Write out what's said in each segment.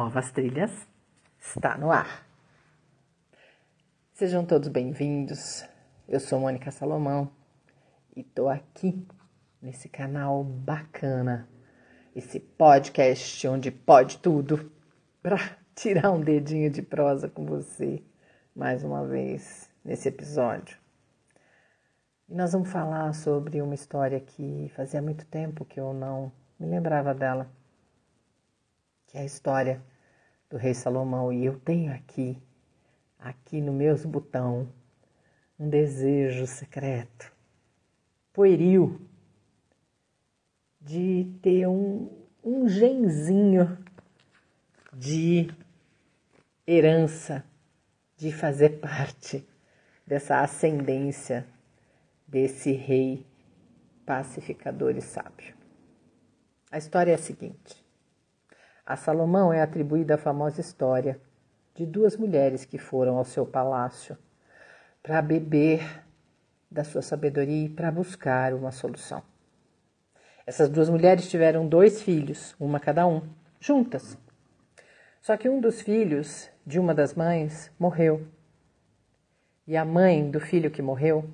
Novas Trilhas está no ar. Sejam todos bem-vindos. Eu sou Mônica Salomão e tô aqui nesse canal bacana, esse podcast onde pode tudo, para tirar um dedinho de prosa com você mais uma vez nesse episódio. E nós vamos falar sobre uma história que fazia muito tempo que eu não me lembrava dela que é a história do rei Salomão. E eu tenho aqui, aqui no meus botão, um desejo secreto, pueril, de ter um, um genzinho de herança, de fazer parte dessa ascendência desse rei pacificador e sábio. A história é a seguinte: a Salomão é atribuída a famosa história de duas mulheres que foram ao seu palácio para beber da sua sabedoria e para buscar uma solução. Essas duas mulheres tiveram dois filhos, uma cada um, juntas. Só que um dos filhos de uma das mães morreu. E a mãe do filho que morreu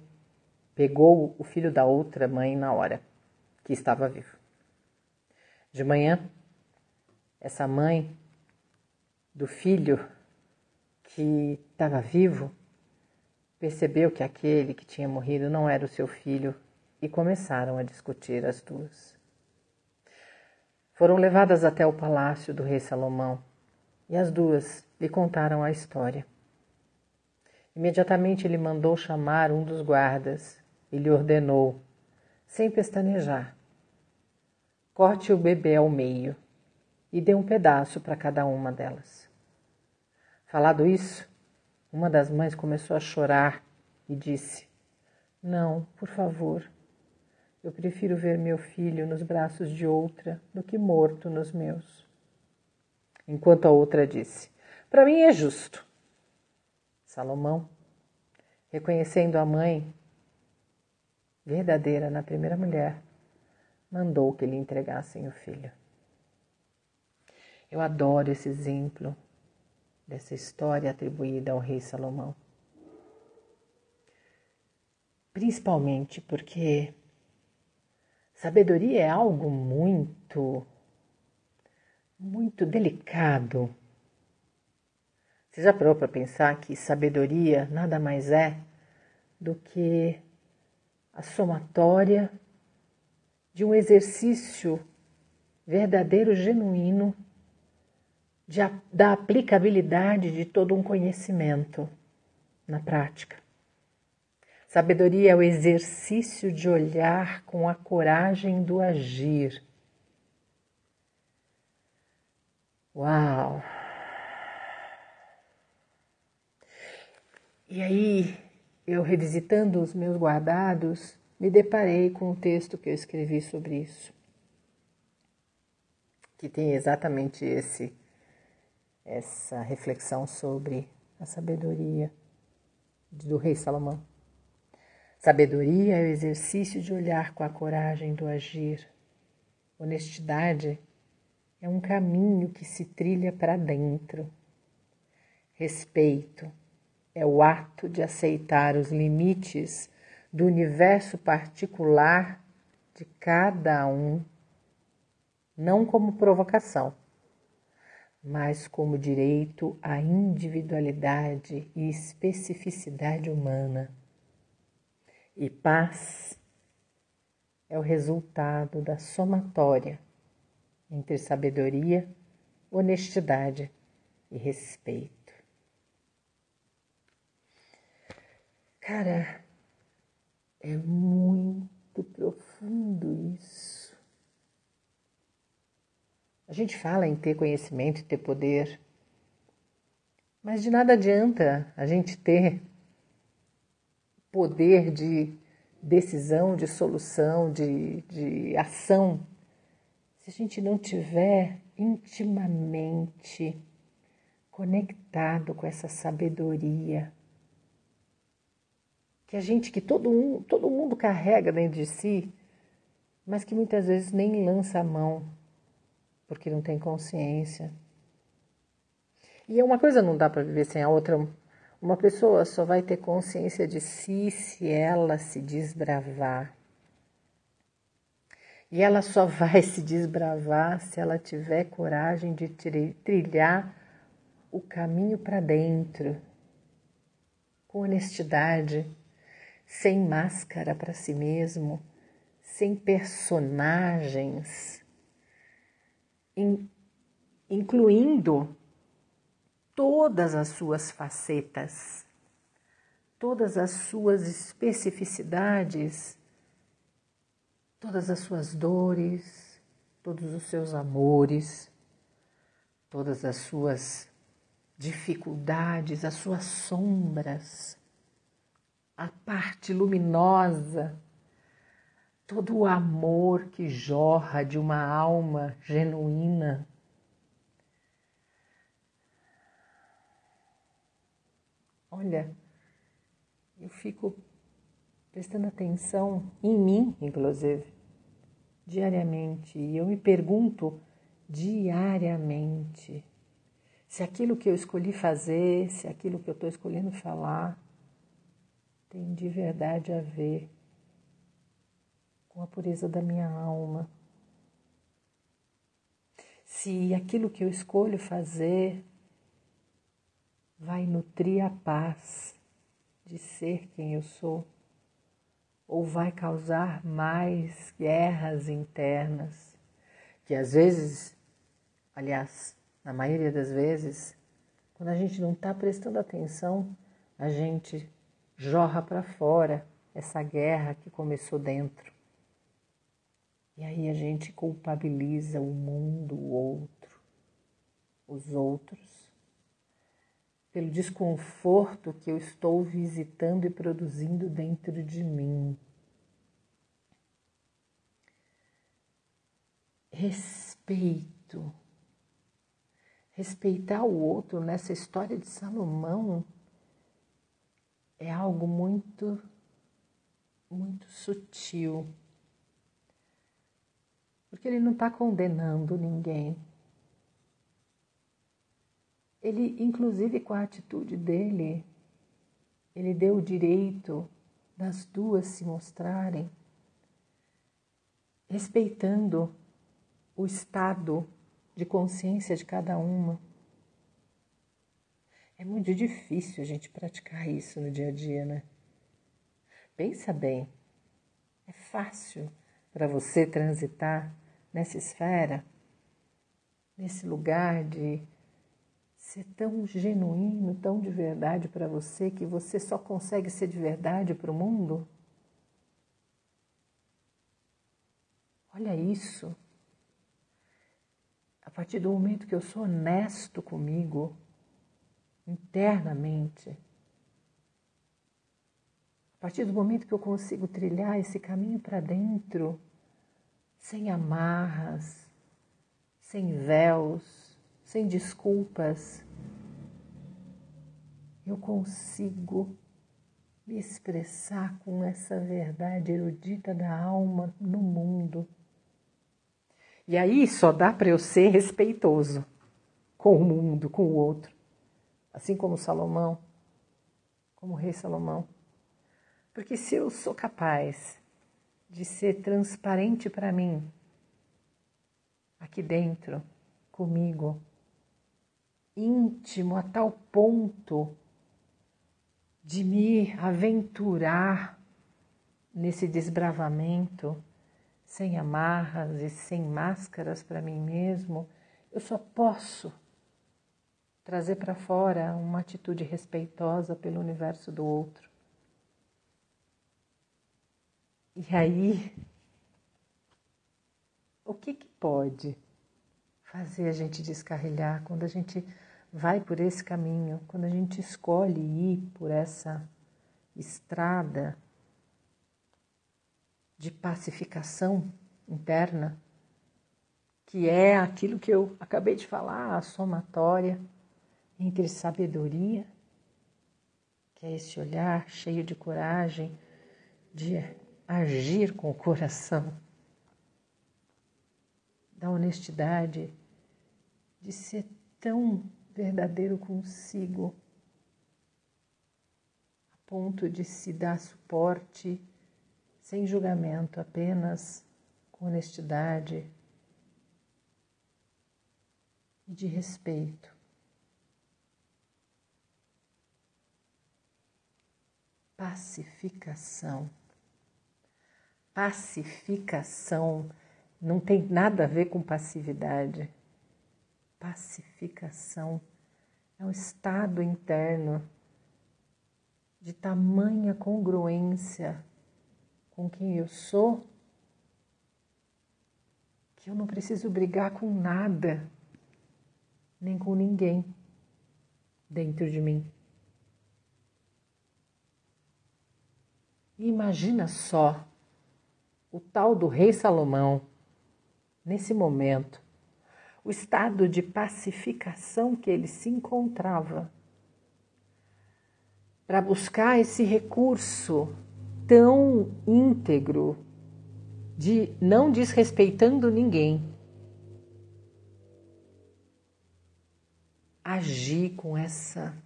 pegou o filho da outra mãe na hora que estava vivo. De manhã, essa mãe do filho que estava vivo percebeu que aquele que tinha morrido não era o seu filho e começaram a discutir as duas. Foram levadas até o palácio do rei Salomão e as duas lhe contaram a história. Imediatamente ele mandou chamar um dos guardas e lhe ordenou, sem pestanejar: corte o bebê ao meio e deu um pedaço para cada uma delas. Falado isso, uma das mães começou a chorar e disse: Não, por favor, eu prefiro ver meu filho nos braços de outra do que morto nos meus. Enquanto a outra disse: Para mim é justo. Salomão, reconhecendo a mãe verdadeira na primeira mulher, mandou que lhe entregassem o filho. Eu adoro esse exemplo dessa história atribuída ao rei Salomão. Principalmente porque sabedoria é algo muito, muito delicado. Você já parou para pensar que sabedoria nada mais é do que a somatória de um exercício verdadeiro, genuíno de, da aplicabilidade de todo um conhecimento na prática. Sabedoria é o exercício de olhar com a coragem do agir. Uau! E aí, eu revisitando os meus guardados, me deparei com o texto que eu escrevi sobre isso, que tem exatamente esse essa reflexão sobre a sabedoria do rei Salomão. Sabedoria é o exercício de olhar com a coragem do agir. Honestidade é um caminho que se trilha para dentro. Respeito é o ato de aceitar os limites do universo particular de cada um, não como provocação mas como direito à individualidade e especificidade humana. E paz é o resultado da somatória entre sabedoria, honestidade e respeito. Cara, é muito profundo isso. A gente fala em ter conhecimento e ter poder, mas de nada adianta a gente ter poder de decisão, de solução, de, de ação, se a gente não tiver intimamente conectado com essa sabedoria que a gente, que todo, um, todo mundo carrega dentro de si, mas que muitas vezes nem lança a mão porque não tem consciência, E uma coisa não dá para viver sem a outra. Uma pessoa só vai ter consciência de si se ela se desbravar. E ela só vai se desbravar se ela tiver coragem de trilhar o caminho para dentro, com honestidade, sem máscara para si mesmo, sem personagens, in, incluindo todas as suas facetas, todas as suas especificidades, todas as suas dores, todos os seus amores, todas as suas dificuldades, as suas sombras, a parte luminosa, todo o amor que jorra de uma alma genuína. Olha, eu fico prestando atenção em mim, inclusive, diariamente, e eu me pergunto diariamente se aquilo que eu escolhi fazer, se aquilo que eu estou escolhendo falar, tem de verdade a ver com a pureza da minha alma. Se aquilo que eu escolho fazer vai nutrir a paz de ser quem eu sou, ou vai causar mais guerras internas, que às vezes, aliás, na maioria das vezes, quando a gente não está prestando atenção, a gente jorra para fora essa guerra que começou dentro. E aí a gente culpabiliza o mundo, o outro, os outros, pelo desconforto que eu estou visitando e produzindo dentro de mim. Respeito respeitar o outro nessa história de Salomão é algo muito, muito sutil. Porque ele não está condenando ninguém. Ele, inclusive com a atitude dele, ele deu o direito das duas se mostrarem, respeitando o estado de consciência de cada uma. É muito difícil a gente praticar isso no dia a dia, né? Pensa bem, é fácil para você transitar nessa esfera, nesse lugar de ser tão genuíno, tão de verdade para você que você só consegue ser de verdade para o mundo? Olha isso partir do momento que eu sou honesto comigo, internamente, a partir do momento que eu consigo trilhar esse caminho para dentro, sem amarras, sem véus, sem desculpas, eu consigo me expressar com essa verdade erudita da alma no mundo e aí só dá para eu ser respeitoso com o mundo, com o outro. Assim como Salomão, como o rei Salomão. Porque se eu sou capaz de ser transparente para mim, aqui dentro, comigo, íntimo a tal ponto de me aventurar nesse desbravamento, sem amarras e sem máscaras para mim mesmo, eu só posso trazer para fora uma atitude respeitosa pelo universo do outro. E aí, o que, que pode fazer a gente descarrilhar quando a gente vai por esse caminho, quando a gente escolhe ir por essa estrada de pacificação interna, que é aquilo que eu acabei de falar, a somatória entre sabedoria, que é esse olhar cheio de coragem de agir com o coração, da honestidade, de ser tão verdadeiro consigo, a ponto de se dar suporte sem julgamento, apenas com honestidade e de respeito. Pacificação. Pacificação não tem nada a ver com passividade. Pacificação é um estado interno de tamanha congruência com quem eu sou que eu não preciso brigar com nada, nem com ninguém dentro de mim. Imagina só o tal do rei Salomão, nesse momento, o estado de pacificação que ele se encontrava para buscar esse recurso tão íntegro de não desrespeitando ninguém. Agir com essa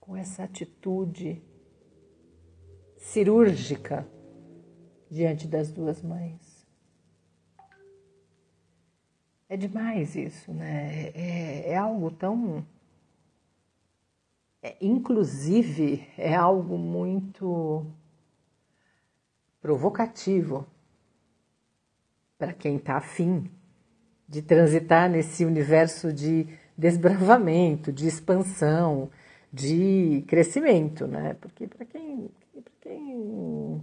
com essa atitude cirúrgica diante das duas mães. É demais isso, né? É, é algo tão. É, inclusive, é algo muito provocativo para quem está afim de transitar nesse universo de desbravamento, de expansão, de crescimento, né? Porque para quem, quem,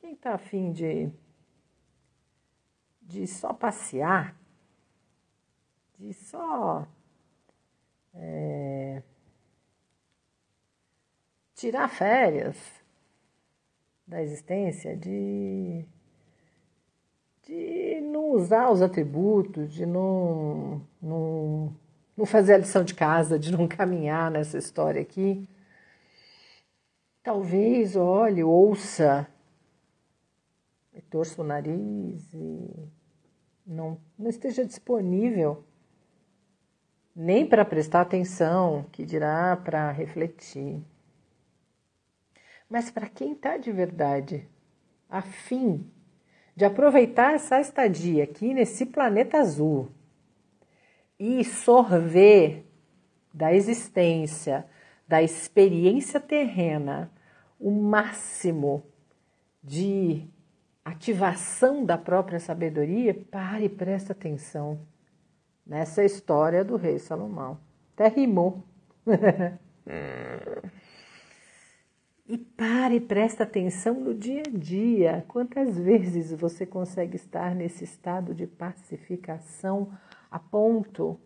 quem está afim de de só passear, de só é, tirar férias, da existência, de, de não usar os atributos, de não, não, não fazer a lição de casa, de não caminhar nessa história aqui. Talvez olhe, ouça, torça o nariz e não, não esteja disponível nem para prestar atenção, que dirá para refletir. Mas para quem está de verdade a fim de aproveitar essa estadia aqui nesse planeta azul e sorver da existência, da experiência terrena, o máximo de ativação da própria sabedoria, pare e preste atenção nessa história do rei Salomão. Até rimou. E pare e presta atenção no dia a dia. Quantas vezes você consegue estar nesse estado de pacificação a ponto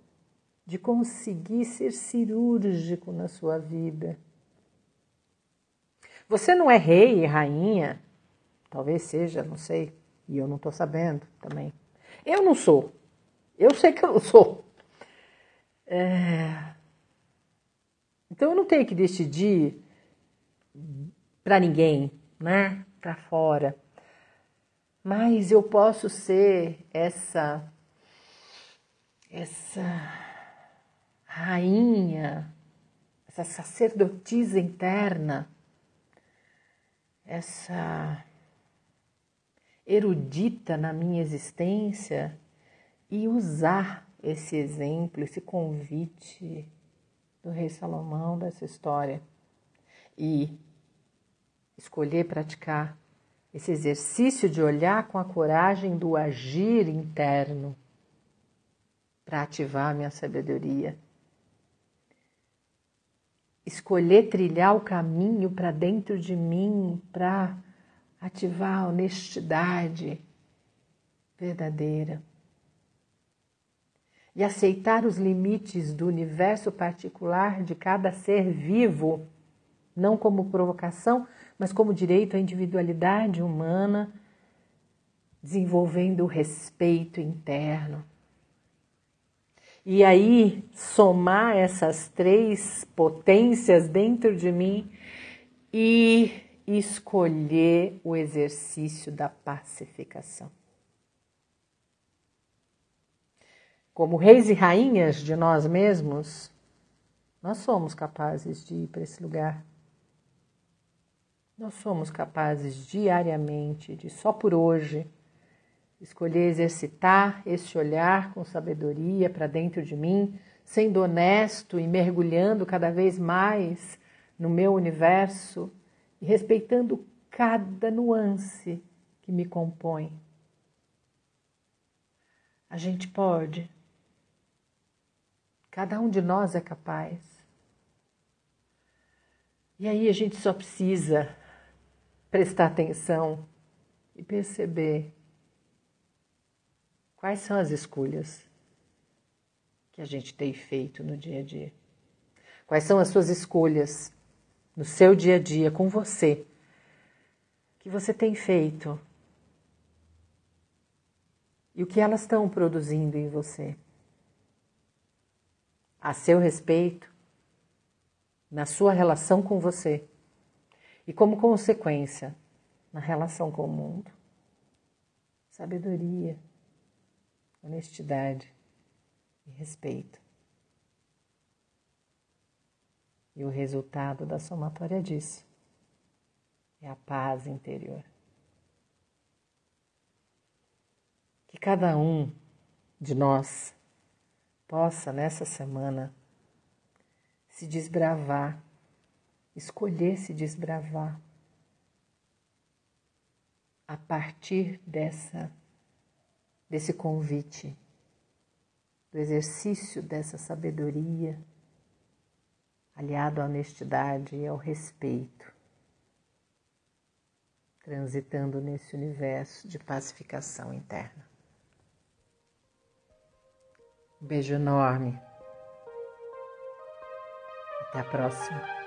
de conseguir ser cirúrgico na sua vida? Você não é rei e rainha, talvez seja, não sei, e eu não estou sabendo também. Eu não sou. Eu sei que eu não sou. É... Então eu não tenho que decidir para ninguém, né? Para fora. Mas eu posso ser essa essa rainha, essa sacerdotisa interna, essa erudita na minha existência e usar esse exemplo, esse convite do rei Salomão dessa história e escolher praticar esse exercício de olhar com a coragem do agir interno para ativar a minha sabedoria. Escolher trilhar o caminho para dentro de mim para ativar a honestidade verdadeira. E aceitar os limites do universo particular de cada ser vivo não como provocação, mas como direito à individualidade humana, desenvolvendo o respeito interno. E aí, somar essas três potências dentro de mim e escolher o exercício da pacificação. como reis e rainhas de nós mesmos, nós somos capazes de ir para esse lugar. Nós somos capazes diariamente, de só por hoje, escolher exercitar esse olhar com sabedoria para dentro de mim, sendo honesto e mergulhando cada vez mais no meu universo e respeitando cada nuance que me compõe. A gente pode. Cada um de nós é capaz. E aí a gente só precisa prestar atenção e perceber quais são as escolhas que a gente tem feito no dia a dia. Quais são as suas escolhas no seu dia a dia com você que você tem feito e o que elas estão produzindo em você. A seu respeito, na sua relação com você e, como consequência, na relação com o mundo. Sabedoria, honestidade e respeito. E o resultado da somatória disso é a paz interior. Que cada um de nós possa nessa semana se desbravar, escolher se desbravar a partir dessa desse convite, do exercício dessa sabedoria, aliado à honestidade e ao respeito transitando nesse universo de pacificação interna. Um beijo enorme. Até a próxima.